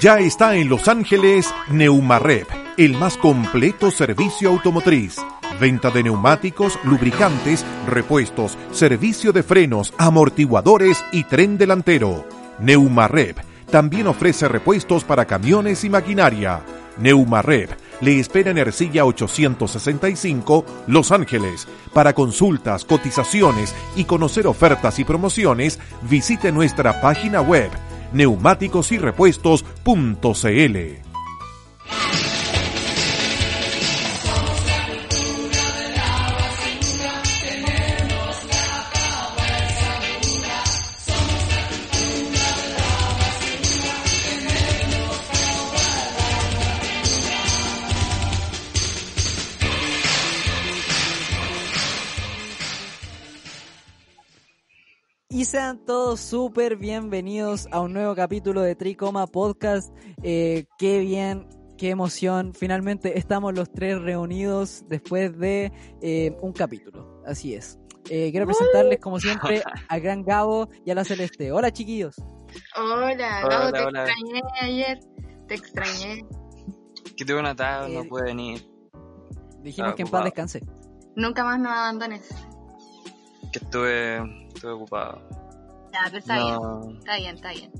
Ya está en Los Ángeles Neumarep, el más completo servicio automotriz. Venta de neumáticos, lubricantes, repuestos, servicio de frenos, amortiguadores y tren delantero. Neumarep también ofrece repuestos para camiones y maquinaria. Neumarep le espera en Ercilla 865, Los Ángeles. Para consultas, cotizaciones y conocer ofertas y promociones, visite nuestra página web neumáticosyrrepuestos.cl. Y sean todos súper bienvenidos a un nuevo capítulo de Tricoma Podcast. Eh, qué bien, qué emoción. Finalmente estamos los tres reunidos después de eh, un capítulo. Así es. Eh, quiero presentarles, como siempre, a Gran Gabo y a la Celeste. Hola, chiquillos. Hola, Gabo, te extrañé ayer. Te extrañé. Que tuve un ataque, no pude venir. Dijimos que en paz descanse. Nunca más nos abandones. Que estuve estuve ocupado. Ya, pero está bien, está bien, está bien.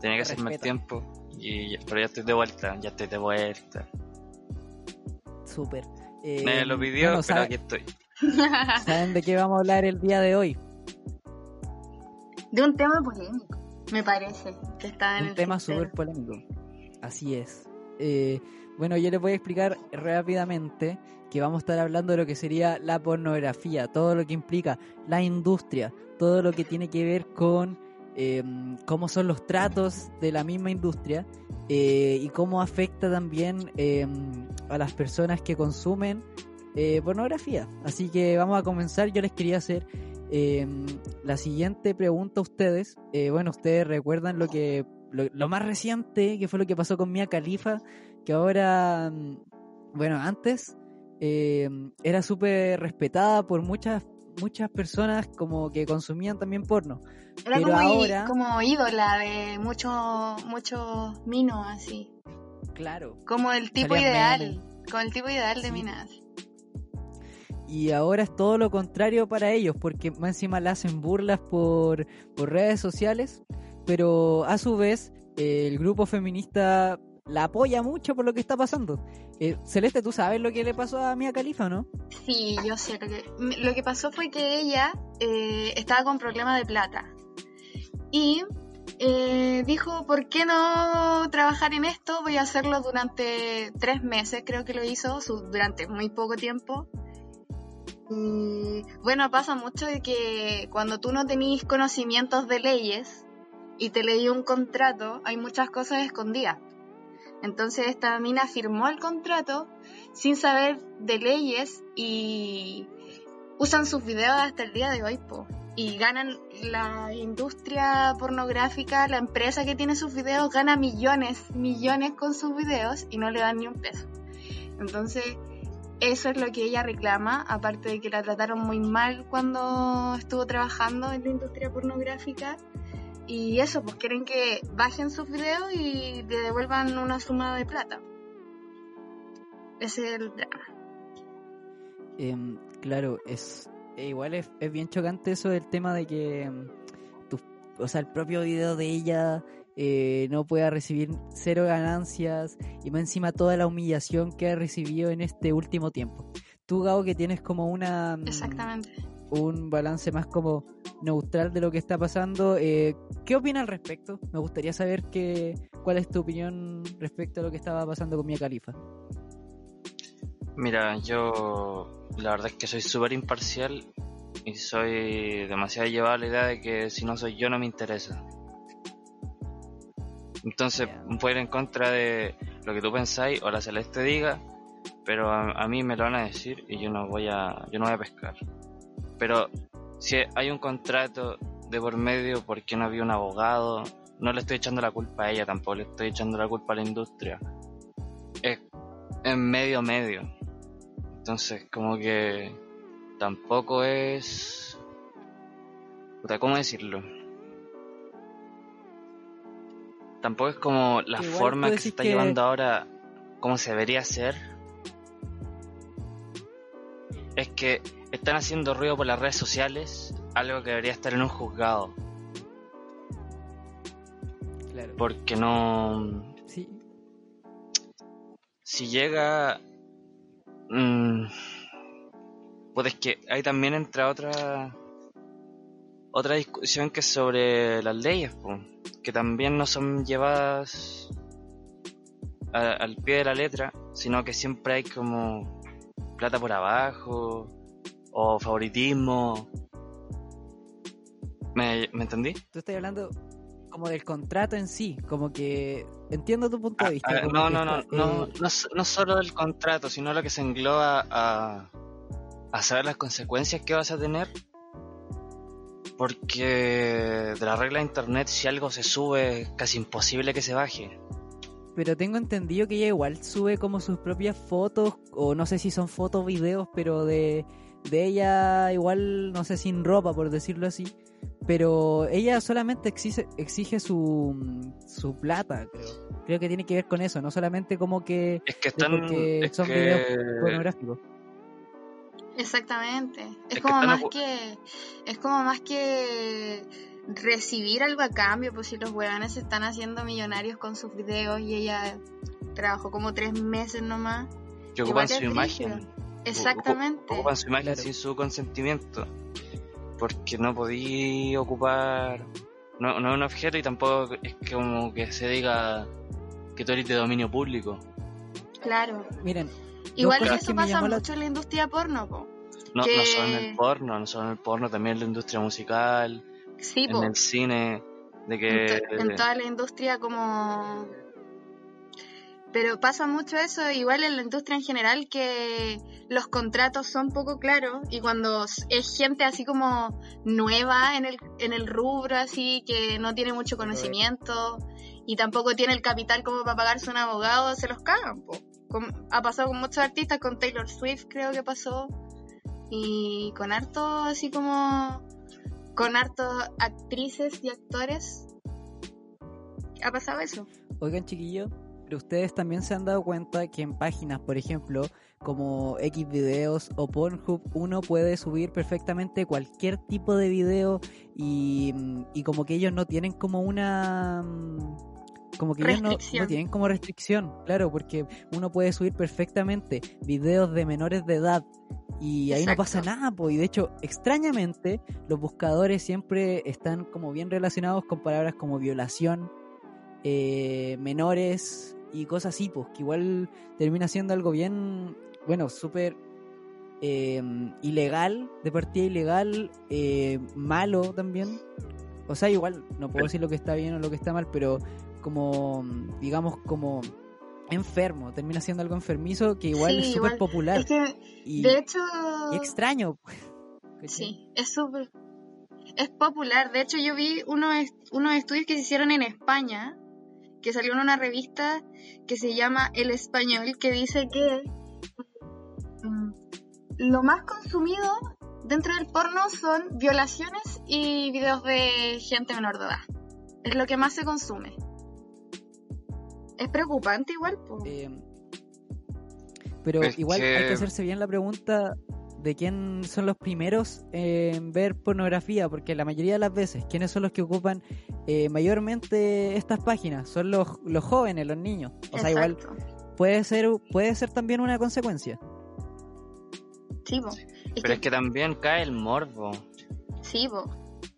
Tenía que hacerme el tiempo, y, pero ya estoy de vuelta, ya estoy de vuelta. Súper. Eh, Me lo pidió, pero aquí estoy. ¿Saben de qué vamos a hablar el día de hoy? De un tema polémico, me parece, que está en un tema súper polémico. Así es. Eh, bueno, yo les voy a explicar rápidamente que vamos a estar hablando de lo que sería la pornografía, todo lo que implica la industria, todo lo que tiene que ver con em, cómo son los tratos de la misma industria eh, y cómo afecta también em, a las personas que consumen eh, pornografía. Así que vamos a comenzar. Yo les quería hacer em, la siguiente pregunta a ustedes. Eh, bueno, ustedes recuerdan lo que lo, más reciente, que fue lo que pasó con Mia Khalifa, que ahora, bueno, antes eh, era súper respetada por muchas muchas personas como que consumían también porno. Era Pero como, ahora... como ídola de muchos muchos minos así. Claro. Como el tipo ideal, como el tipo ideal de minas. Y ahora es todo lo contrario para ellos, porque más encima le hacen burlas por, por redes sociales, pero a su vez el grupo feminista la apoya mucho por lo que está pasando. Eh, Celeste, ¿tú sabes lo que le pasó a Mia Califa, no? Sí, yo sé. Lo que, lo que pasó fue que ella eh, estaba con problemas de plata. Y eh, dijo, ¿por qué no trabajar en esto? Voy a hacerlo durante tres meses, creo que lo hizo, durante muy poco tiempo. Y bueno, pasa mucho de que cuando tú no tenés conocimientos de leyes y te leí un contrato, hay muchas cosas escondidas. Entonces esta mina firmó el contrato sin saber de leyes y usan sus videos hasta el día de hoy. Y ganan la industria pornográfica, la empresa que tiene sus videos, gana millones, millones con sus videos y no le dan ni un peso. Entonces, eso es lo que ella reclama, aparte de que la trataron muy mal cuando estuvo trabajando en la industria pornográfica y eso, pues quieren que bajen sus videos y le devuelvan una suma de plata. Ese es el drama. Em, claro, es e igual es, bien chocante eso del tema de que em, o sea, el propio video de ella eh, no pueda recibir cero ganancias y más encima toda la humillación que ha recibido en este último tiempo. Tú, Gao, que tienes como una... Em, Exactamente un balance más como neutral de lo que está pasando. Eh, ¿Qué opina al respecto? Me gustaría saber que, cuál es tu opinión respecto a lo que estaba pasando con Mia Califa. Mira, yo la verdad es que soy súper imparcial y soy demasiado llevado a la idea de que si no soy yo no me interesa. Entonces, puedo ir en contra de lo que tú pensáis o la Celeste diga, pero a, a, mí me lo van a decir y yo no voy a, yo no voy a pescar. Pero si hay un contrato de por medio, ¿por qué no había un abogado? No le estoy echando la culpa a ella tampoco, le estoy echando la culpa a la industria. Es en medio medio. Entonces, como que tampoco es... ¿Cómo decirlo? tampoco es como la Igual forma que se está que- llevando ahora, como se debería hacer. Es que están haciendo ruido por las redes sociales, algo que debería estar en un juzgado, Claro. porque no... Sí, si llega mm, pues es que ahí también entra otra otra discusión que es sobre las leyes po, que también no son llevadas a- al pie de la letra sino que siempre hay como plata por abajo o favoritismo ¿me, ¿me entendí? tú estás hablando como del contrato en sí, como que entiendo tu punto de vista. Ah, no, no, no, está- no, eh, no, s- no solo del contrato, sino lo que se engloba a, a saber las consecuencias que vas a tener. Porque de la regla de internet, si algo se sube, es casi imposible que se baje. Pero tengo entendido que ella igual sube como sus propias fotos, o no sé si son fotos, videos, pero de, de ella igual, no sé, sin ropa, por decirlo así. Pero ella solamente exige, exige su, su plata, creo. Creo que tiene que ver con eso, no solamente como que Es que es están. porque Es son que, videos pornográficos. Exactamente. Es, como más que es como más que recibir algo a cambio, pues si los huevones se están haciendo millonarios con sus videos y ella trabajó como tres meses nomás. que ocupan su imagen. Exactamente. Ocupan su imagen Claro. sin su consentimiento. Porque no podí ocupar. No, no es un objeto y tampoco es como que se diga que tú eres de dominio público. Claro. Miren, Igual eso que me pasa la- mucho en la industria porno, po. No, Que- no solo en el porno, no solo en el porno, también en la industria musical, Sí, po. en el cine, de que... en, to- en toda la industria como pero pasa mucho eso igual en la industria en general que los contratos son poco claros y cuando es gente así como nueva en el en el rubro así que no tiene mucho conocimiento y tampoco tiene el capital como para pagarse un abogado se los cagan po. Ha pasado con muchos artistas con Taylor Swift creo que pasó y con harto así como con hartos actrices y actores ha pasado eso. Oigan, chiquillos, pero ustedes también se han dado cuenta que en páginas, por ejemplo, como X videos o Pornhub, uno puede subir perfectamente cualquier tipo de video y, mm, y como que ellos no tienen como una... mm, Como que ellos no, tienen como restricción, claro, porque uno puede subir perfectamente videos de menores de edad y ahí no pasa nada, pues. Y de hecho, extrañamente, los buscadores siempre están como bien relacionados con palabras como violación, eh, menores y cosas así, pues, que igual termina siendo algo bien, bueno, súper eh, ilegal, de partida ilegal, eh, malo también. O sea, igual, no puedo decir lo que está bien o lo que está mal, pero como, digamos, como enfermo, termina siendo algo enfermizo que igual Sí, es súper popular Es que, y, de hecho, y extraño. pues. sí, es súper. Es popular. De hecho, yo vi unos, est- unos estudios que se hicieron en España, que salió en una revista que se llama El Español, que dice que mm, lo más consumido dentro del porno son violaciones y videos de gente menor de edad. Es lo que más se consume. Es preocupante igual. Eh, pero Es igual hay que hacerse bien la pregunta de quién son los primeros en ver pornografía, porque la mayoría de las veces, ¿quiénes son los que ocupan eh, mayormente estas páginas? Son los, los jóvenes, los niños. O sea, igual puede ser, puede ser también una consecuencia. Sí. Es Pero es que también cae el morbo. Sí, po.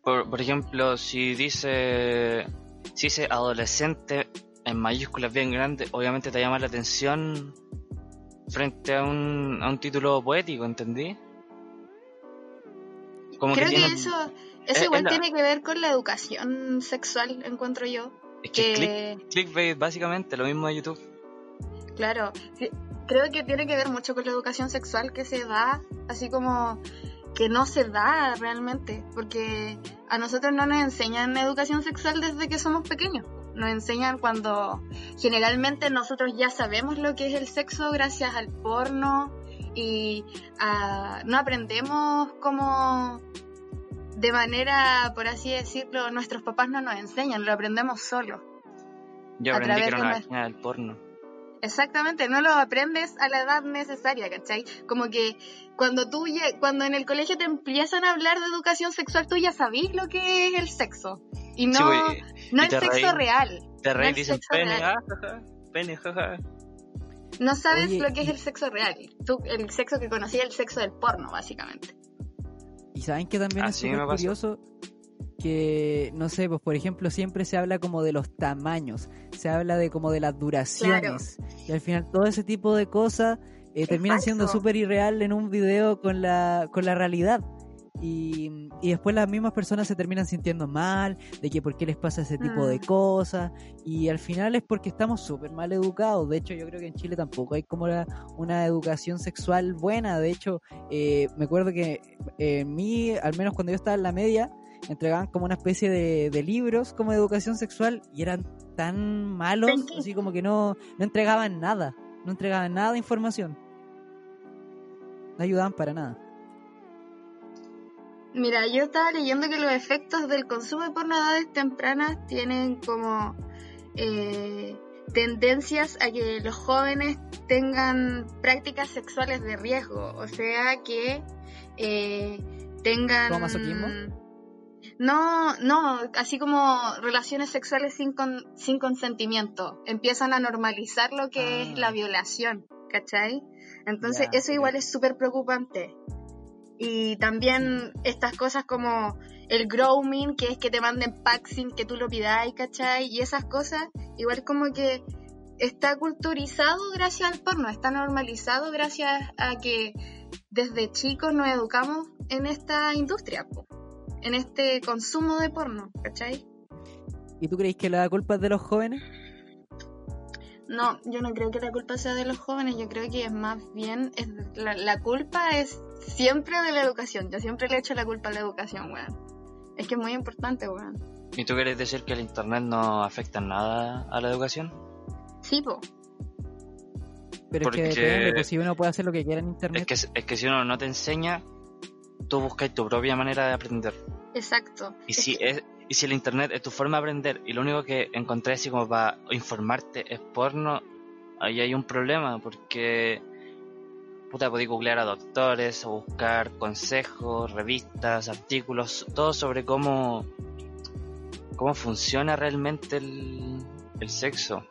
Por, por ejemplo, si dice, si dice adolescente en mayúsculas bien grandes, obviamente te llama la atención frente a un, a un título poético, ¿entendí? Como Creo que, tiene- eso, eso es igual la- tiene que ver con la educación sexual, encuentro yo. Es que, Que, click- clickbait, básicamente, lo mismo de YouTube. claro, sí, creo que tiene que ver mucho con la educación sexual que se da, así como que no se da realmente, porque a nosotros no nos enseñan educación sexual desde que somos pequeños. Nos enseñan cuando generalmente nosotros ya sabemos lo que es el sexo gracias al porno y ah, no aprendemos como de manera, por así decirlo, nuestros papás no nos enseñan, lo aprendemos solos. Yo aprendí que máquina del porno. Exactamente, no lo aprendes a la edad necesaria, ¿cachai? Como que cuando tú cuando en el colegio te empiezan a hablar de educación sexual, tú ya sabís lo que es el sexo. Y no, Sí, no y el sexo reí. real. Te reí dicen sexo pene, ah, pene, jaja. No sabes Oye, lo que es el sexo real. Tú, el sexo que conocí es el sexo del porno, básicamente. Y saben que también Así es súper curioso que, no sé, pues por ejemplo siempre se habla como de los tamaños, se habla de como de las duraciones. Y al final todo ese tipo de cosas eh, terminan siendo súper irreal en un video con la, con la realidad. Y, y después las mismas personas se terminan sintiendo mal, de que por qué les pasa ese tipo de Mm. cosas, y al final es porque estamos súper mal educados. De hecho, yo creo que en Chile tampoco hay como la- una educación sexual buena. De hecho, eh, me acuerdo que eh, en mí, al menos cuando yo estaba en la media, entregaban como una especie de, de libros como de educación sexual y eran tan malos, así como que no, no entregaban nada, no entregaban nada de información. No ayudaban para nada. Mira, yo estaba leyendo que los efectos del consumo de porno a edades tempranas tienen como eh, tendencias a que los jóvenes tengan prácticas sexuales de riesgo, o sea que eh, tengan... ¿Como masoquismo? No, no, así como relaciones sexuales sin, con- sin consentimiento. Empiezan a normalizar lo que es Ah. la violación, ¿cachai? Entonces eso igual es súper preocupante. Y también estas cosas como el grooming, que es que te manden packs sin que tú lo pidáis, ¿cachai? Y esas cosas, igual como que está culturizado gracias al porno, está normalizado gracias a que desde chicos nos educamos en esta industria, en este consumo de porno, ¿cachai? ¿Y tú crees que la culpa es de los jóvenes? No, yo no creo que la culpa sea de los jóvenes, yo creo que es más bien, es la, la culpa es siempre de la educación, yo siempre le echo la culpa a la educación, weón. Es que es muy importante, weón. ¿Y tú quieres decir que el internet no afecta nada a la educación? Sí, po. Pero Porque- es que depende, pues si uno puede hacer lo que quiera en internet. Es que, es que si uno no te enseña, tú buscas tu propia manera de aprender. Exacto. Y si, es, y si el internet es tu forma de aprender y lo único que encontré así como para informarte es porno, ahí hay un problema porque puta podéis googlear a doctores o buscar consejos, revistas, artículos, todo sobre cómo cómo funciona realmente el, el sexo.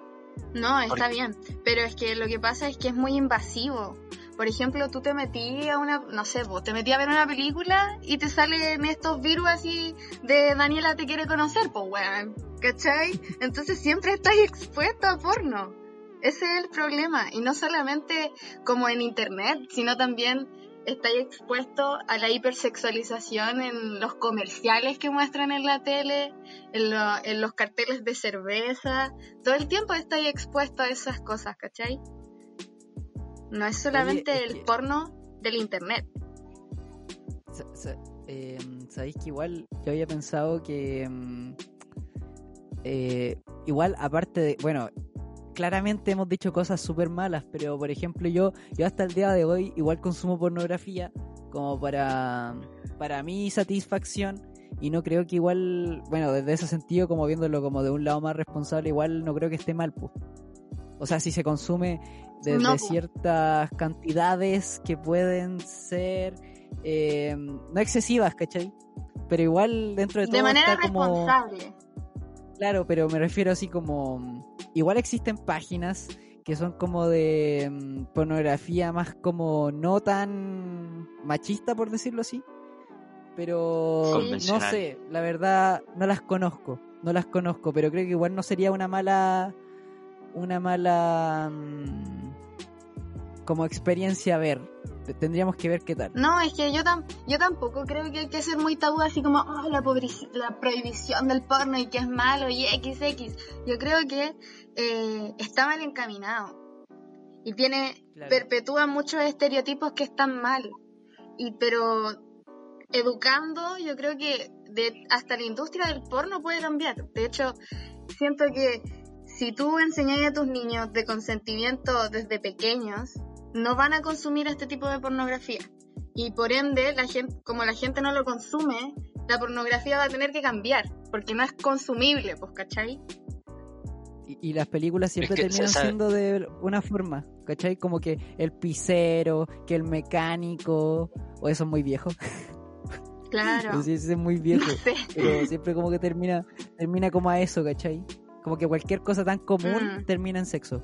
No, está bien, pero es que lo que pasa es que es muy invasivo. Por ejemplo, tú te metí a una, no sé, vos te metí a ver una película y te salen estos virus así de Daniela te quiere conocer, pues weón, ¿cachai? Entonces siempre estás expuesto a porno. Ese es el problema. Y no solamente como en internet, sino también estás expuesto a la hipersexualización en los comerciales que muestran en la tele, en, lo- los carteles de cerveza. Todo el tiempo estás expuesto a esas cosas, ¿cachai? No es solamente es el que- porno del internet. Sa- sa- eh, Sabéis que igual yo había pensado que mm, eh, igual aparte de, bueno, claramente hemos dicho cosas súper malas, pero por ejemplo yo, yo hasta el día de hoy igual consumo pornografía como para, para mi satisfacción y no creo que igual, bueno, desde ese sentido como viéndolo como de un lado más responsable, igual no creo que esté mal, pues. O sea, si se consume desde No, ciertas cantidades que pueden ser eh, no excesivas, ¿cachai? Pero igual dentro de todo De manera está como... responsable. Claro, pero me refiero así como... Igual existen páginas que son como de mm, pornografía más como no tan machista, por decirlo así. Pero no sé, la verdad no las conozco, no las conozco, pero creo que igual no sería una mala... Una mala... como experiencia a ver. Tendríamos que ver qué tal. No, es que yo, tam yo tampoco creo que hay que ser muy tabú así como "Oh, la, la prohibición del porno y que es malo y XX. Yo creo que eh, está mal encaminado y tiene Claro. perpetúa muchos estereotipos que están mal. Y pero educando, yo creo que de, hasta la industria del porno puede cambiar. De hecho, siento que si tú enseñas a tus niños de consentimiento desde pequeños, no van a consumir este tipo de pornografía. Y por ende, la gente, como la gente no lo consume, la pornografía va a tener que cambiar, porque no es consumible, pues, ¿cachai? y, y las películas siempre que, terminan siendo de una forma, ¿cachai? Como que el pisero, que el mecánico, o eso es muy viejo. Claro. Sí, eso es muy viejo. No sé. Pero siempre como que termina, termina como a eso, ¿cachai? Como que cualquier cosa tan común Mm. termina en sexo.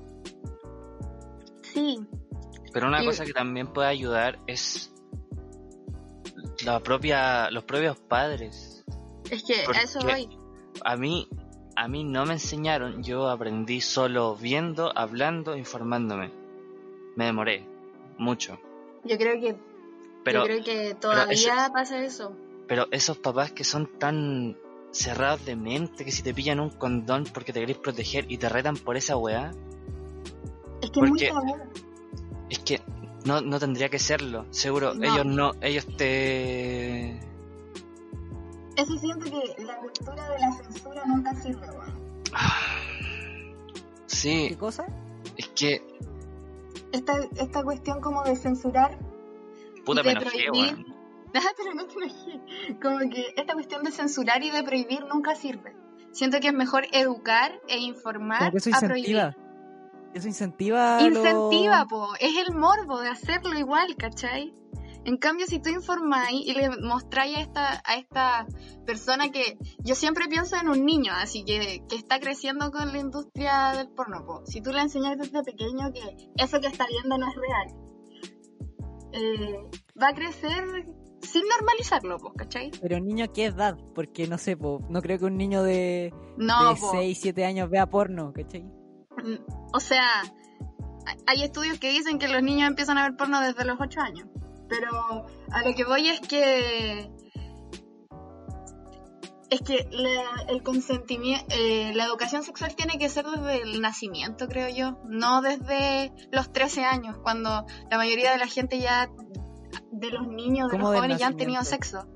Sí. Pero una Y- cosa que también puede ayudar es la propia, los propios padres. Es que a eso voy. A mí, a mí no me enseñaron, yo aprendí solo viendo, hablando, informándome. Me demoré mucho. Yo creo que, Pero, yo creo que todavía pasa eso. pero esos papás que son tan cerrados de mente que si te pillan un condón porque te querés proteger y te retan por esa weá, Es que es muy. Es que no, no tendría que serlo. Seguro, No. ellos no, ellos te... Eso siento que la cultura de la censura nunca sirve, weón. Sí, ¿Qué cosa? es que... Esta, esta cuestión como de censurar Puta de prohibir. weón. Ah, pero no te enojé. Como que esta cuestión de censurar y de prohibir nunca sirve. Siento que es mejor educar e informar a prohibir. Eso incentiva. lo- Incentiva, po. Es el morbo de hacerlo igual, ¿cachai? En cambio, si tú informáis y le mostráis a esta, a esta persona que yo siempre pienso en un niño, así que, que está creciendo con la industria del porno, po. si tú le enseñas desde pequeño que eso que está viendo no es real, eh, va a crecer sin normalizarlo, po, ¿cachai? Pero niño, ¿qué edad? Porque no sé, po, no creo que un niño de, No, de po. 6, 7 años vea porno, ¿cachai? O sea, hay- estudios que dicen que los niños empiezan a ver porno desde los 8 años. Pero a lo que voy es que. Es que la, el consentimiento, la educación sexual tiene que ser desde el nacimiento, creo yo, no desde los 13 años, cuando la mayoría de la gente ya, de los niños, de ¿Cómo los jóvenes ya han tenido sexo.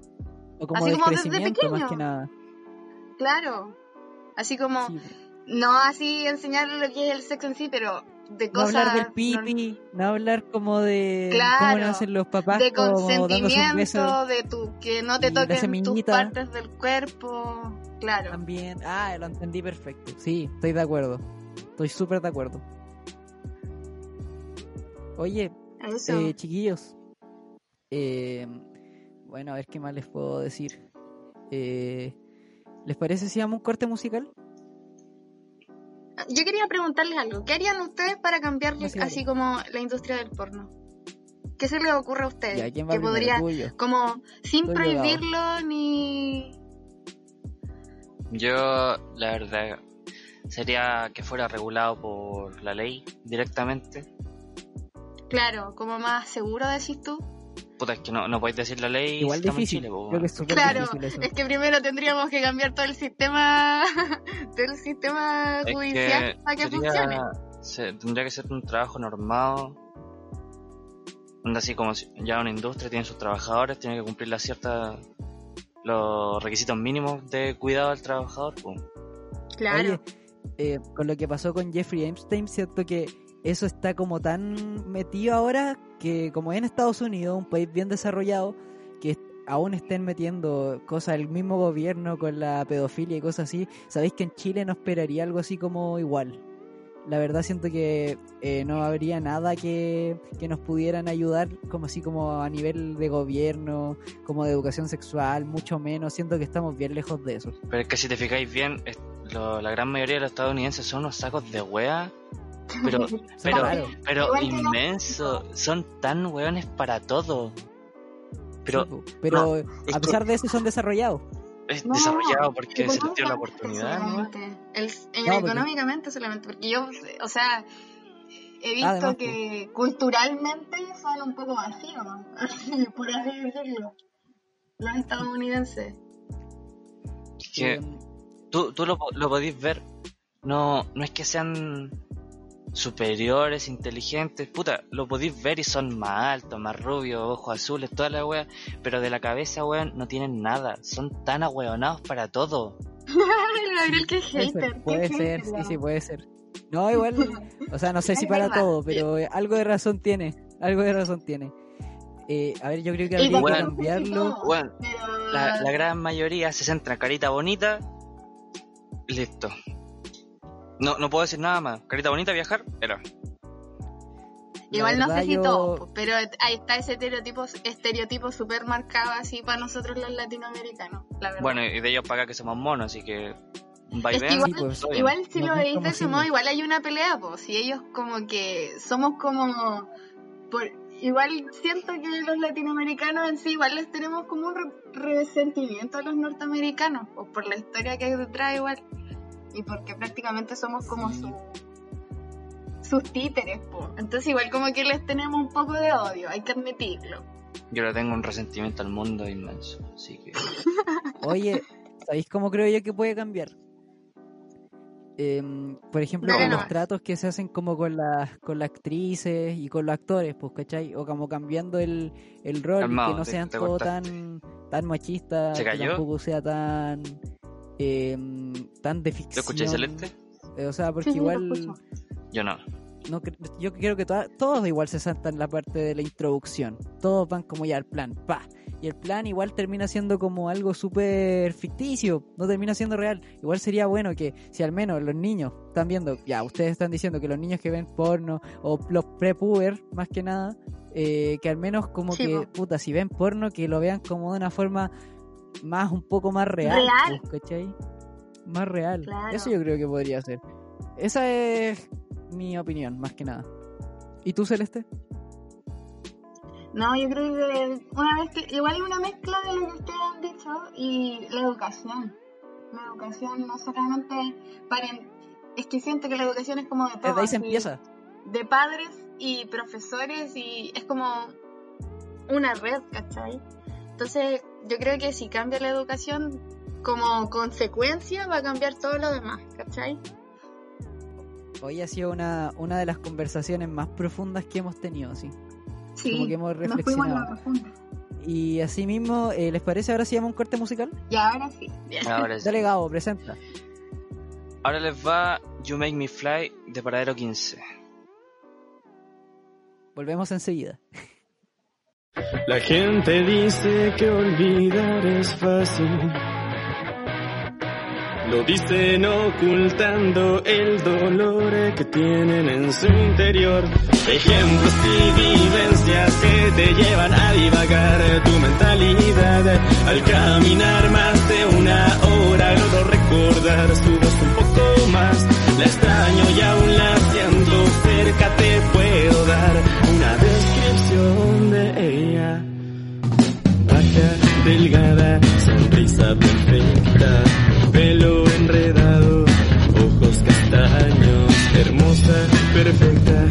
O como Así como desde más pequeño. que nada. Claro. Así como, Sí. No así enseñarle lo que es el sexo en sí, pero de No cosas. hablar del no- pipi, no hablar como de cómo Claro, lo hacen los papás, de consentimiento, de tu, que no te toquen tus partes del cuerpo. Claro. también. Ah, lo entendí perfecto. Sí, estoy de acuerdo. Estoy súper de acuerdo. Oye, eh, chiquillos. eh, bueno, a ver qué más les puedo decir. Eh, ¿Les parece si damos un corte musical? Yo quería preguntarles algo. ¿Qué harían ustedes para cambiar No, sí, así como la industria del porno? ¿Qué se les ocurre a ustedes? Ya, ¿quién va que podría, como, sin Estoy prohibirlo ni... Yo, la verdad, sería que fuera regulado por la ley directamente. Claro, como más seguro, decís tú. Puta, es que no, no podéis decir la ley. Igual si estamos en difícil. Chile, Creo que es Claro, difícil eso. es que primero tendríamos que cambiar todo el sistema, todo el sistema Es judicial para que sería- funcione. se- tendría que ser un trabajo normado. Así como si ya una industria tiene sus trabajadores, tiene que cumplir las ciertas los requisitos mínimos de cuidado del trabajador. Claro. Oye, eh, con lo que pasó con Jeffrey Epstein, siento que eso está como tan metido ahora que como en Estados Unidos, un país bien desarrollado, que aún estén metiendo cosas del mismo gobierno con la pedofilia y cosas así, sabéis que en Chile no esperaría algo así como igual. La verdad siento que eh, no habría nada que, que nos pudieran ayudar como así como a nivel de gobierno, como de educación sexual, mucho menos. Siento que estamos bien lejos de eso. Pero es que si te fijáis bien, lo- la gran mayoría de los estadounidenses son unos sacos de wea, pero, pero, Claro. pero inmenso. Son tan weones para todo. Pero Sí, pero a que- pesar de eso son desarrollados. es No, desarrollado porque se les dio la oportunidad. porque- económicamente solamente, porque yo, o sea, he visto Además, que culturalmente son un poco vacíos, por así decirlo, los estadounidenses. Es que Eh, tú, tú lo, lo podéis ver. No, no es que sean superiores, inteligentes, puta, lo podéis ver y son más altos, más rubios, ojos azules, toda la wea, pero de la cabeza, weón, no tienen nada, son tan ahueonados para todo. Ay, Gabriel, qué puede hater. qué puede hater, ser, sí, sí, puede ser. No, igual, o sea, no sé si para todo, pero eh, algo de razón tiene, algo de razón tiene. Eh, a ver, yo creo que habría que bueno, cambiarlo. Pero- la, la gran mayoría se centra en carita bonita, listo. No, no puedo decir nada más. Carita bonita, viajar, era. Igual no sé si yo- todo, pero ahí está ese estereotipo, estereotipo súper marcado así para nosotros los latinoamericanos, la verdad. Bueno, y de ellos para acá que somos monos, así que. Un Es que vaivén. igual, Sí, pues, igual si lo veis de ese modo, igual hay una pelea, pues. Si ellos como que somos como... Por, igual siento que los latinoamericanos en sí igual les tenemos como un re- resentimiento a los norteamericanos, pues por la historia que hay detrás igual. Y porque prácticamente somos como su, sus títeres, pues. Entonces igual como que les tenemos un poco de odio, hay que admitirlo. Yo le tengo un resentimiento al mundo inmenso, así que. Oye, ¿sabéis cómo creo yo que puede cambiar? Em, por ejemplo, con los tratos que se hacen como con las con las actrices y con los actores, pues, ¿cachai? O como cambiando el, el rol, Calmado, que no sean te todo cortaste. tan, tan machistas, ¿Se que tampoco sea tan, em, tan de ¿Lo ficción. escucháis celeste? Eh, O sea, porque Sí, sí, lo igual. Yo no. no yo creo que toda- todos igual se saltan la parte de la introducción. Todos van como ya al plan, pa. Y el plan igual termina siendo como algo súper ficticio, no termina siendo real. Igual sería bueno que si al menos los niños están viendo, ya ustedes están diciendo que los niños que ven porno o los prepuber más que nada, eh, que al menos como Sí, que, po. puta, si ven porno, que lo vean como de una forma más, un poco más real. Real. pues, ¿cachai? Más real. Claro. Eso yo creo que podría ser. Esa es mi opinión, más que nada. ¿Y tú, Celeste? No, yo creo que una vez que igual hay una mezcla de lo que ustedes han dicho y la educación. La educación no solamente para es que siento que la educación es como de todo, Desde ahí se empieza. de padres y profesores y es como una red, ¿cachai? Entonces yo creo que si cambia la educación como consecuencia va a cambiar todo lo demás, ¿cachai? Hoy ha sido una, una de las conversaciones más profundas que hemos tenido, sí. Sí, Como que hemos nos fuimos a reflexionado. Y así mismo, eh, ¿les parece ahora si llama un corte musical? Y ahora sí. Ahora sí. Dale, Gabo, presenta. Ahora les va You Make Me Fly de Paradero 15. Volvemos enseguida. La gente dice que olvidar es fácil. Lo dicen ocultando el dolor que tienen en su interior. Ejemplos y vivencias que te llevan a divagar tu mentalidad. Al caminar más de una hora logro recordar su voz un poco más. La extraño y aún la siento cerca, te puedo dar una descripción de ella. Baja, delgada, sonrisa perfecta, pelo enredado, ojos castaños, hermosa, perfecta,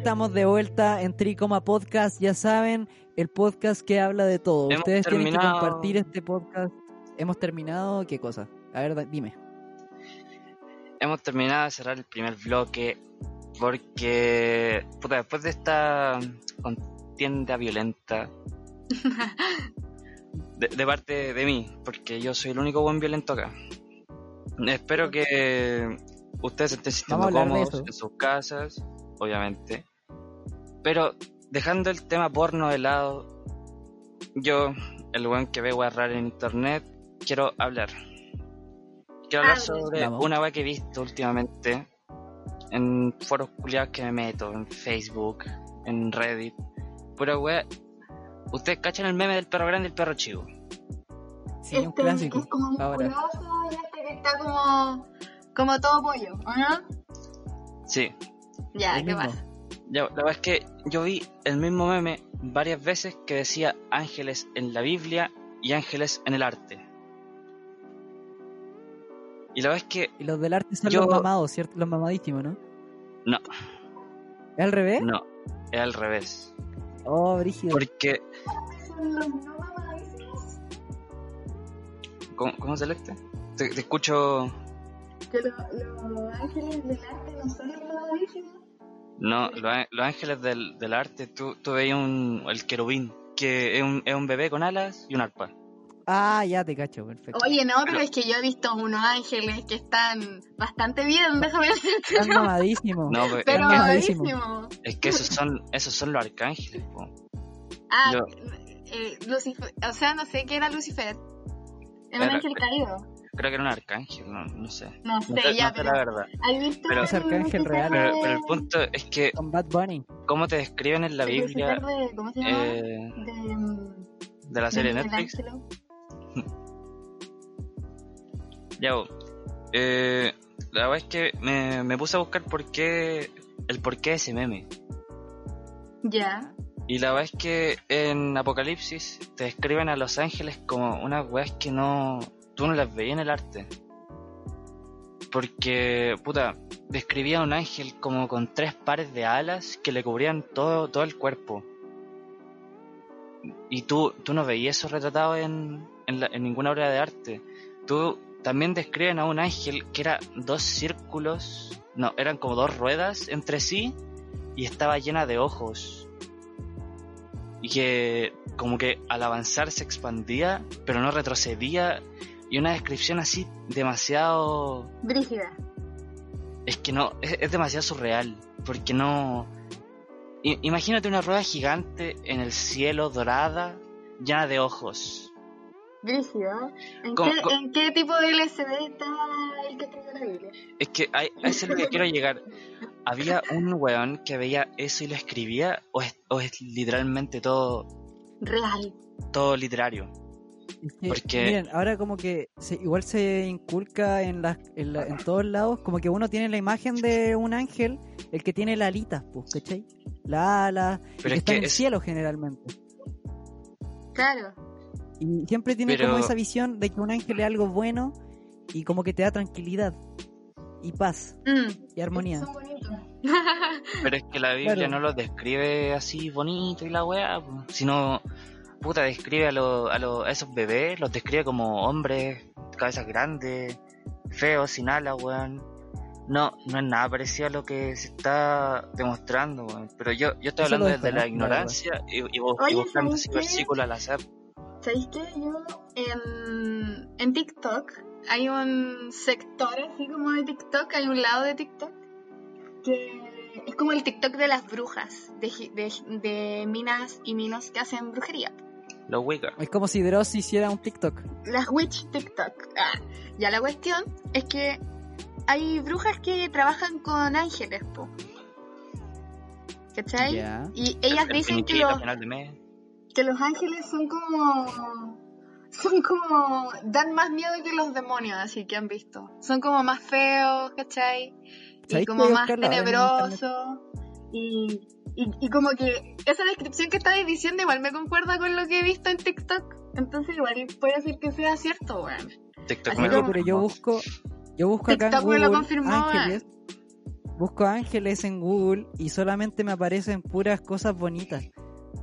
estamos de vuelta en Tricoma Podcast. Ya saben, el podcast que habla de todo. Hemos Ustedes tienen que terminado. compartir este podcast. ¿Hemos terminado? ¿Qué cosa? A ver, dime. Hemos terminado de cerrar el primer bloque porque, puta, después de esta contienda violenta de, de parte de mí, porque yo soy el único buen violento acá. Espero que ustedes se estén sintiendo cómodos en sus casas, obviamente. Pero dejando el tema porno de lado, yo, el buen que ve raras en internet, quiero hablar. Quiero hablar Hable. sobre Vamos. una wea que he visto últimamente en foros culiados que me meto, en Facebook, en Reddit. Pura wea. Ustedes cachan el meme del perro grande y el perro chico. Sí, un Este, clásico. Es como Ahora. musculoso y este que está como, como todo pollo, ¿o no? Sí, Ya, El ¿qué mismo. pasa? Ya, la verdad es que yo vi el mismo meme varias veces que decía ángeles en la Biblia y ángeles en el arte. Y la verdad es que Y los del arte son Yo- los mamados, ¿cierto? Los mamadísimos, ¿no? no, ¿Es al revés? no, es al revés. Oh, brígido. Porque, los. ¿cómo, cómo celeste? Te, te escucho, Que lo- los ángeles del arte no son los mamadísimos. No, los, los ángeles del, del arte, tú, tú veías un, el querubín, que es un, es un bebé con alas y un arpa. Ah, ya te cacho, perfecto. Oye, no, pero es que yo he visto unos ángeles que están bastante bien, déjame decirte. Están mamadísimos. No, pues, Pero es mamadísimo. mamadísimo. es que esos son, esos son los arcángeles, po. Ah, Yo- eh, Lucifer, o sea, no sé qué era Lucifer. Era un Era- ángel caído. Creo que era un arcángel, no, no sé. No No sé, ya, no sé pero. la verdad. ¿Has visto Pero- Es arcángel real. Pero, el punto es que, Con Bad Bunny. ¿cómo te describen en la el Biblia de, ¿Cómo se llama? eh, de, de la serie de Netflix? Ya, eh, la verdad es que me, me puse a buscar por qué, el porqué de ese meme. Ya. Y la verdad es que en Apocalipsis te describen a los ángeles como unas weas que no. Tú no las veías en el arte. Porque, puta, describía a un ángel como con tres pares de alas que le cubrían todo, todo el cuerpo. Y tú, tú no veías eso retratado en, en, ninguna obra de arte. Tú también describen a un ángel que era dos círculos, no, eran como dos ruedas entre sí y estaba llena de ojos. Y que como que al avanzar se expandía, pero no retrocedía. Y una descripción así demasiado... Brígida. Es que no, es, es demasiado surreal. Porque no... I- imagínate una rueda gigante en el cielo dorada, llena de ojos. Brígida. ¿En, ¿Cómo- qué, cómo? ¿En qué tipo de LCD está el que escribió la Biblia? Es que hay, a eso es lo que quiero llegar. Había un weón que veía eso y lo escribía, o es, o es literalmente todo, Real. todo literario. Que, Porque- Miren, ahora como que se- igual se inculca en, las, en, la- en todos lados, como que uno tiene la imagen de un ángel, el que tiene la alita, pues, ¿cachai? La ala, Pero que es está que en el es- cielo generalmente. Claro. Y siempre tiene Pero- como esa visión de que un ángel es algo bueno y como que te da tranquilidad y paz Mm. y armonía. Son bonitos. Pero es que la Biblia Claro. no los describe así bonito y la weá, po. sino, puta, describe a, lo- a, lo- a esos bebés, los describe como hombres, cabezas grandes, feos, sin alas, weón. No, no es nada parecido a lo que se está demostrando, weón. Pero yo, yo estoy Eso hablando desde la ignorancia y, y y Oye, buscando ¿sabes ese versículo al azar. ¿Sabéis qué? Yo en, en TikTok hay un sector así como de TikTok, hay un lado de TikTok que es como el TikTok de las brujas, de, gi- de, de minas y minos que hacen brujería. Los Wicca. Es como si Dross hiciera un TikTok. Las witch TikTok. Ah, ya la cuestión es que hay brujas que trabajan con ángeles, po. ¿Cachai? Y ellas El dicen que los, final de mes. que los ángeles son como son como dan más miedo que los demonios así que han visto son como más feos ¿cachai? y ¿Sabéis como más tenebrosos y, y, y como que esa descripción que estabas diciendo igual me concuerda con lo que he visto en TikTok entonces igual puede ser que sea cierto weón TikTok Así me como- pero yo busco, yo busco acá en TikTok me lo Google confirmó, ángeles. busco ángeles en Google y solamente me aparecen puras cosas bonitas.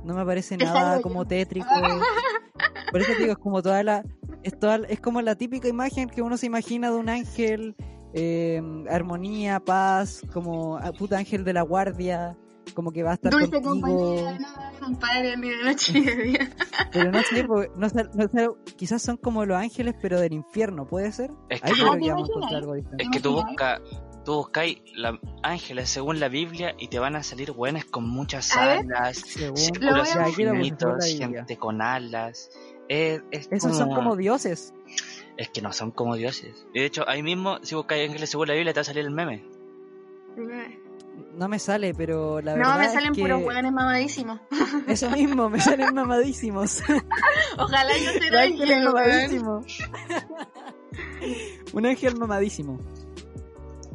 No me aparece nada como tétrico. Por eso digo, es como toda la. Es, toda- es como la típica imagen que uno se imagina de un ángel, eh, armonía, paz, como ah, puta ángel de la guardia, como que va a estar Dulce contigo. compañía, no compadre, ni de noche ni de día. Pero no sé, porque no sé- no sé, quizás son como los ángeles, pero del infierno, ¿puede ser? Es Ahí que yo tú- creo que vamos a ¿te encontrar imaginas? algo diferente. Es que tú buscas tú buscáis la- ángeles según la Biblia y te van a salir buenas con muchas alas, círculos infinitos, la Biblia. gente con alas. Es, es Esos son como dioses. Es que no son como dioses. Y de hecho, ahí mismo, si buscáis ángeles según la Biblia, te va a salir el meme. No me sale, pero la verdad No, me es salen que puros hueones mamadísimos. Eso mismo, me salen mamadísimos. Ojalá yo Un sea ángel mamadísimo. Un ángel mamadísimo.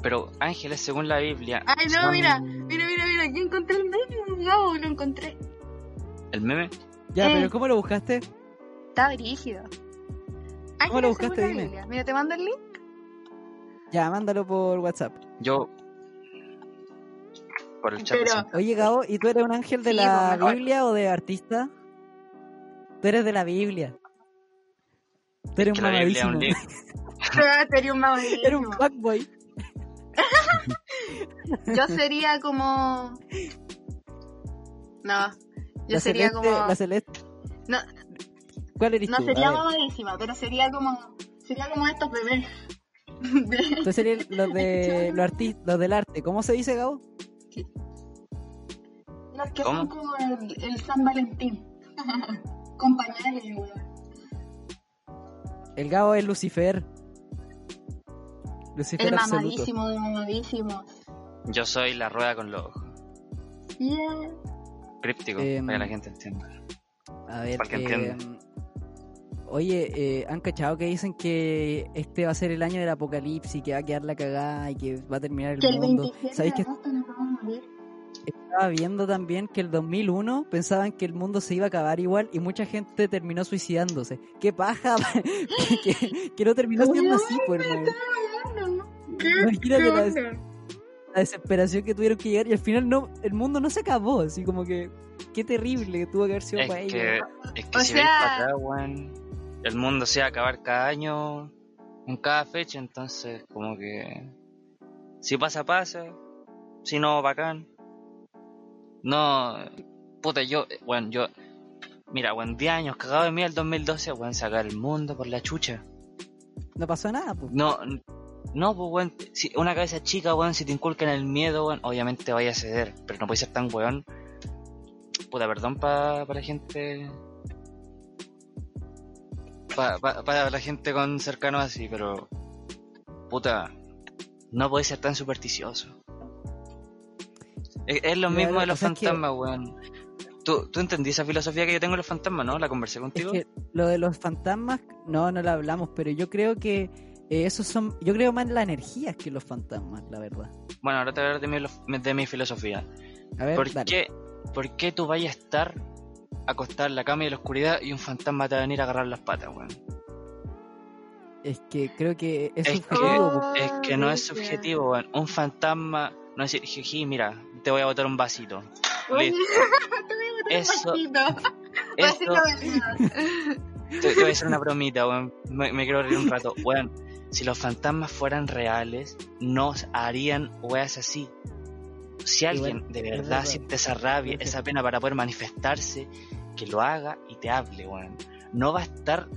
Pero ángeles según la Biblia. Ay, no, son- mira, mira, mira, mira, aquí encontré el meme, no, lo encontré. ¿El meme? Ya, Eh. pero ¿cómo lo buscaste? Está brígido. ¿Cómo lo buscaste? la Dime. Biblia. Mira, te mando el link. Ya, mándalo por WhatsApp. Yo. Por el chat. Pero-. Oye, Gabo, ¿y tú eres un ángel de Sí, la pues. Biblia o de artista? Tú eres de la Biblia. Tú eres Que un la Biblia es un mamadísimo. Eres un mamadísimo. fuckboy. Yo sería como. No. Yo La sería celeste, como. la celeste. No, ¿Cuál eres no tú? sería mamadísima, pero sería como. Sería como estos bebés. Tú serías los de los artistas, los del arte. ¿Cómo se dice, Gabo? Los que ¿Cómo? son como el, el San Valentín. Con pañales. El Gabo es Lucifer. Lucifer El absoluto. mamadísimo de mamadísimo. Yo soy la rueda con los ojos. Yeah. Críptico, Em, para que la gente entienda. A ver, Para que eh, entienda. Oye, eh, ¿han cachado que dicen que este va a ser el año del apocalipsis, que va a quedar la cagada y que va a terminar el Que el mundo? 27 ¿Sabéis que morir. estaba viendo también que el 2001 pensaban que el mundo se iba a acabar igual y mucha gente terminó suicidándose? ¡Qué paja! que, que- que no terminó siendo así, pues, hermano. ¿Qué? Imagínate ¿Qué la- onda? La desesperación que tuvieron que llegar y al final no, el mundo no se acabó, así como que qué terrible que tuvo que haber sido Es para ellos. es que O si sea- para weón, el mundo se va a acabar cada año, en cada fecha, entonces, como que. Si pasa, pasa. Si no, bacán. No. Puta, yo, weón, yo. Mira, weón, 10 años cagado de mí el 2012, weón, sacar el mundo por la chucha. No pasó nada, pues. No, no, pues, weón, si una cabeza chica, weón, si te inculcan el miedo, weón, obviamente vaya a ceder, pero no puede ser tan weón. Puta, perdón para la gente. Para la gente con cercano así, pero. Puta, no puede ser tan supersticioso. Es, es lo mismo de los es que- fantasmas, weón. ¿Tú, tú entendí esa filosofía que yo tengo de los fantasmas, ¿no? La conversé Es contigo. que lo de los fantasmas, no, no lo hablamos, pero yo creo que eh, esos son, yo creo más en las energías que los fantasmas, la verdad. Bueno, ahora te voy a hablar de mi, de mi filosofía. A ver, ¿Por dale. qué, ¿Por qué tú vayas a estar acostado en la cama y en la oscuridad y un fantasma te va a venir a agarrar las patas, weón? Es que creo que es, Es subjetivo. que, es que no es subjetivo, weón. Un fantasma no es decir, jiji, mira, te voy a botar un vasito. Te voy a botar un Eso- vasito. Helado. te, te voy a hacer una bromita, weón. Me, me quiero reír un rato. Weón, si los fantasmas fueran reales, no harían weas así. Si alguien Igual, de verdad verdad. siente esa rabia, Es esa pena para poder manifestarse, que lo haga y te hable, weón. No va a estar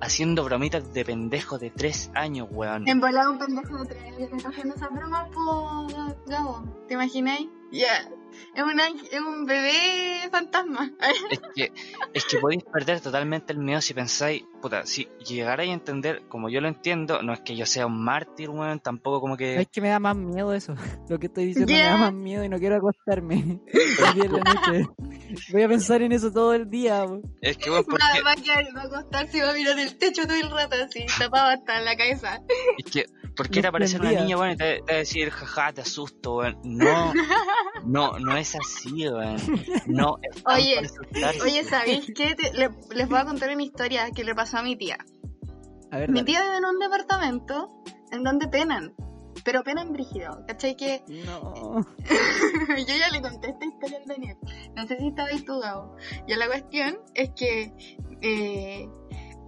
haciendo bromitas de pendejo de tres años, weón. En un pendejo de tres años haciendo esa broma por Gabo. ¿Te imagináis? Ya. Es, un es un bebé fantasma. Es que, es que podéis perder totalmente el miedo si pensáis, puta, si llegarais a entender como yo lo entiendo, no es que yo sea un mártir, weón, tampoco como que... Es que me da más miedo eso. Lo que estoy diciendo me da más miedo y no quiero acostarme. Voy a pensar en eso todo el día. po. Es que, weón, porque, Va, va a quedar, va a acostarse y va a mirar el techo todo el rato así, tapado hasta la cabeza. es que, ¿por qué te aparece una niña, weón, y te, te va a decir, jaja, te asusto, weón? No, no, no es así, weón. No, es Oye. Oye, ¿sabéis qué? Te- le- les voy a contar una historia que le pasó a mi tía. A ver, Mi tía vive en un departamento en donde penan. pero apenas brígido. ¿Cachai? Que No. yo ya le conté esta historia al Daniel. No sé si estaba ahí tú, Gabo. Ya la cuestión es que eh,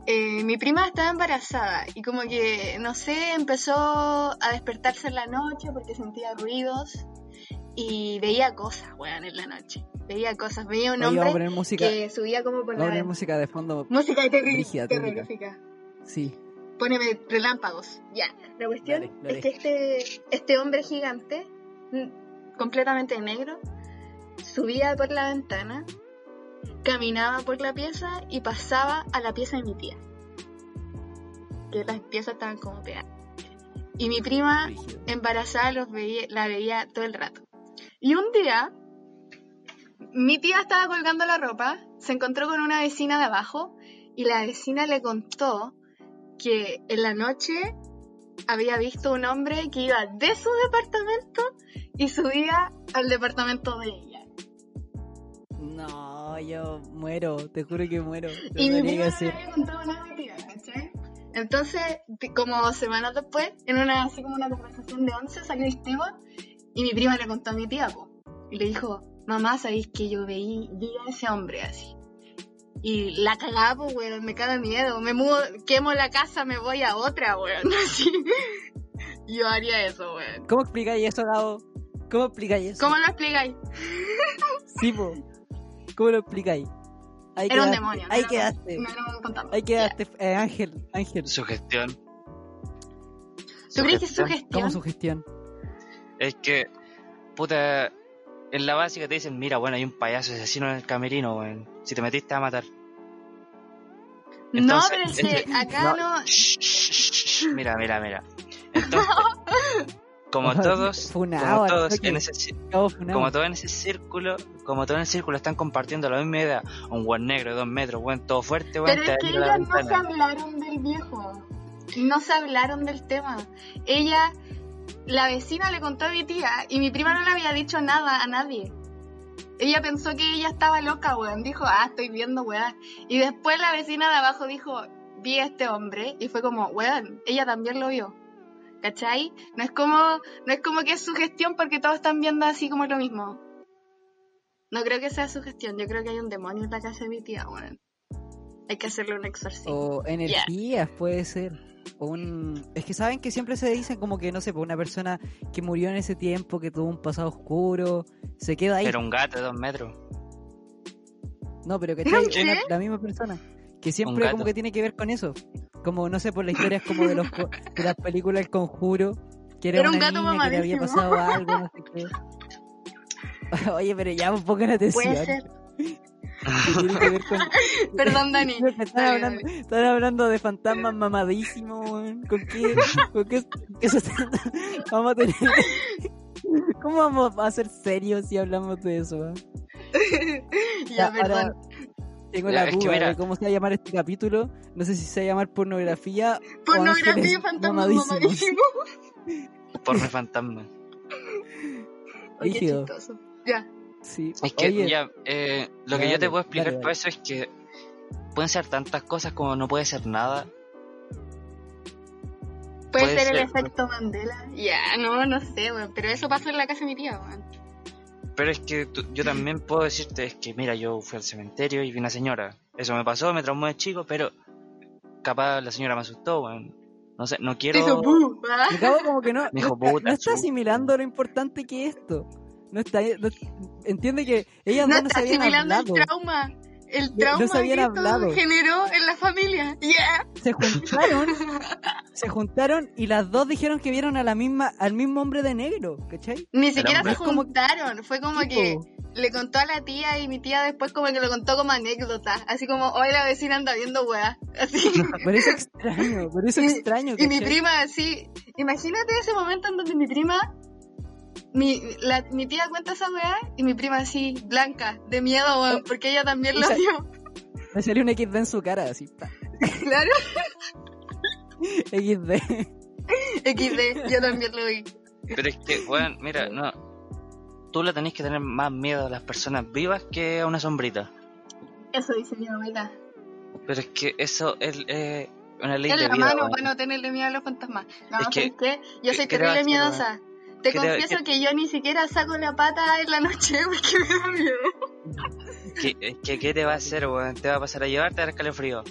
eh, mi prima estaba embarazada y como que, no sé, empezó a despertarse en la noche porque sentía ruidos y veía cosas, weón, en la noche. Veía cosas, veía un Oye, hombre música, que subía como por la... música de fondo. Música técnica. terrorífica. Sí. Póneme relámpagos. Ya. La cuestión Dale, dale. es que este, este hombre gigante, completamente negro, subía por la ventana, caminaba por la pieza y pasaba a la pieza de mi tía. Que las piezas estaban como pegadas. Y mi prima embarazada los veía, la veía todo el rato. Y un día, mi tía estaba colgando la ropa, se encontró con una vecina de abajo y la vecina le contó que en la noche había visto un hombre que iba de su departamento y subía al departamento de ella. No, yo muero, te juro que muero. Y mi prima no le había contado nada a mi tía, ¿cachai? Entonces, como semanas después, en una así como una conversación de once, salió el tema y mi prima le contó a mi tía, po, y le dijo, mamá, ¿sabéis que yo veí, vi a ese hombre así? Y la cagaba, pues, weón, me caga miedo, me mudo, quemo la casa, me voy a otra, weón, así. Yo haría eso, weón. ¿Cómo explicáis eso, Gabo? ¿Cómo explicáis eso? ¿Cómo lo explicáis? Sí, po. ¿Cómo lo explicáis? Ahí Era un quedaste, demonio. no Ahí lo- quedaste. No contamos. Ahí quedaste, eh, Ángel, Ángel. Sugestión. ¿Tú crees que es Sugestión. sugestión? ¿Cómo sugestión? Es que, puta, en la básica te dicen, mira, bueno, hay un payaso asesino en el camerino, weón. Si te metiste a matar. no, pero es este- acá no... Shh, shh, shh, shh. Mira, mira, mira. Entonces, como todos, funado como todos en ese, como todos en ese círculo, como todos en el círculo están compartiendo la misma idea, un buen negro de dos metros, buen todo fuerte, weón, Pero es que ellas no se hablaron del viejo. No se hablaron del tema. Ella, la vecina le contó a mi tía y mi prima no le había dicho nada a nadie. Ella pensó que ella estaba loca, weón. Dijo, ah, estoy viendo, weón. Y después la vecina de abajo dijo, vi a este hombre. Y fue como, weón, ella también lo vio. ¿Cachai? No es como, no es como que es sugestión porque todos están viendo así como lo mismo. No creo que sea sugestión. Yo creo que hay un demonio en la casa de mi tía, weón. Hay que hacerle un exorcismo. O energías, puede ser. O un... Es que saben que siempre se dicen como que, no sé, por una persona que murió en ese tiempo, que tuvo un pasado oscuro, se queda ahí. Era un gato de dos metros. No, pero que una, la misma persona. Que siempre como que tiene que ver con eso. Como, no sé, por las historias como de, los, de las películas El Conjuro. Que era, Era un una gato niña que le había pasado algo, no sé qué. Oye, pero ya un poco la atención. Puede ser. Que tiene que ver con... Perdón, Dani. Están hablando, dale. están hablando de fantasmas mamadísimos, weón. ¿Con qué? ¿Con qué, qué se trata? Vamos a tener... ¿Cómo vamos a ser serios si hablamos de eso? weón? Ya, Ya, ahora tengo Ya, la duda mira- de cómo se va a llamar este capítulo. No sé si se va a llamar pornografía o Pornografía fantasmas mamadísimos. mamadísimos. Porno fantasma. Oye, chistoso. Ya. Sí. Es que Oye, ya, eh, lo que yo te puedo explicar dale, para eso es que pueden ser tantas cosas como no puede ser nada. Puede, Puede ser, el efecto Mandela. Ya, no, no sé, weón. Pero eso pasó en la casa de mi tía, weón. Pero es que tú- yo también puedo decirte, es que mira, yo fui al cementerio y vi una señora. Eso me pasó, me traumó de chico, pero capaz la señora me asustó, weón. No sé, no Te quiero... hizo bu, me como que no, Me no, dijo, está, puta, no está asimilando lo importante que es esto. No está, no- entiende que ellas No no está se habían asimilando hablado. el trauma. El trauma no se habían que hablado. generó en la familia. Ya. Se juntaron, se juntaron y las dos dijeron que vieron a la misma, al mismo hombre de negro, ¿cachai? Ni siquiera se juntaron. Fue como que le contó a la tía y mi tía después como que lo contó como anécdota. Así como, hoy la vecina anda viendo weá. Así. Pero es extraño, pero es Y- extraño. Y mi prima así, imagínate ese momento en donde mi prima, mi, la, mi tía cuenta esa weá y mi prima así, blanca, de miedo, weón, porque ella también lo vio. Me salió un XD en su cara, así. pa. Claro, XD. XD, yo también lo vi. Pero es que, weón, mira, no... Tú le tenés que tener más miedo a las personas vivas que a una sombrita. Eso dice mi abuela. Pero es que eso es, eh, una ley de la vida. mano para no tenerle miedo a los fantasmas. No, Es que- ¿sabes qué? Yo ¿qué- soy terrible miedosa. Te ¿Qué te- confieso que yo ni siquiera saco la pata en la noche porque me da miedo. ¿Qué, es que, ¿Qué te va a hacer, weón? ¿Te va a pasar a llevarte a dar escalofrío?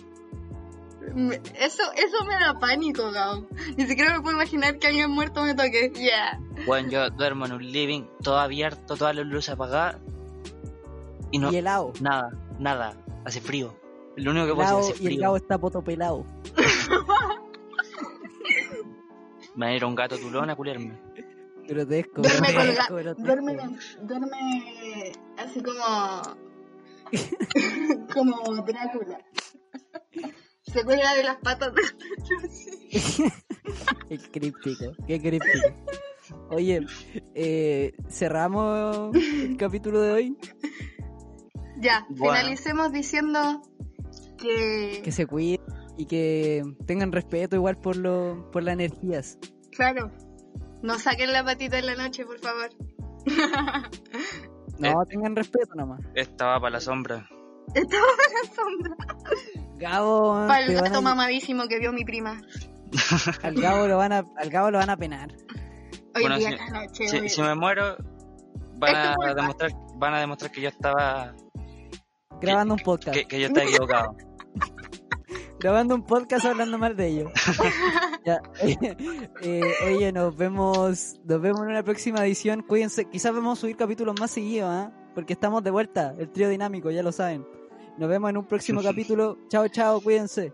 Me- Eso, eso me da pánico, Gao. Ni siquiera me puedo imaginar que alguien muerto me toque. Yeah. Weón, yo duermo en un living todo abierto, todas las luces apagadas. Y no, Y helado. nada, nada. Hace frío. Lo único que puedo Helado, decir hace y el frío. gabo está potopelado. Me va a ir un gato tulón a culiarme. Grotesco. Duerme grotesco, colga- grotesco. duerme, duerme así como. como Drácula. Se cuelga de las patas de Qué críptico, qué críptico. Oye, eh, cerramos el capítulo de hoy. Ya, Bueno. finalicemos diciendo que. Que se cuiden y que tengan respeto igual por, lo, por las energías. Claro. No saquen la patita en la noche, por favor. No, tengan respeto nomás. Esta va para la sombra. Estaba en la sombra. Gabo, Para el gato a- mamadísimo que vio mi prima. al Gabo lo van a, al Gabo lo van a penar. Hoy Bueno, día si- en la noche. Si, hoy- si me muero, van a, demostrar, van a demostrar que yo estaba Grabando un podcast. que, que yo estaba equivocado. Grabando un podcast hablando mal de ellos. Ya, eh, oye, nos vemos, nos vemos en una próxima edición. Cuídense, quizás vamos a subir capítulos más seguidos, ¿ah? Porque estamos de vuelta, el trío dinámico, ya lo saben. Nos vemos en un próximo capítulo. Chao, chao, cuídense.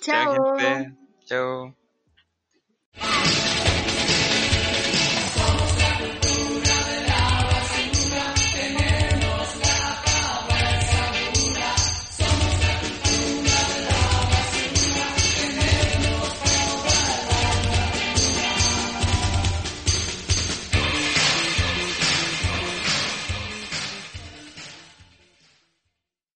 Chao. Chao.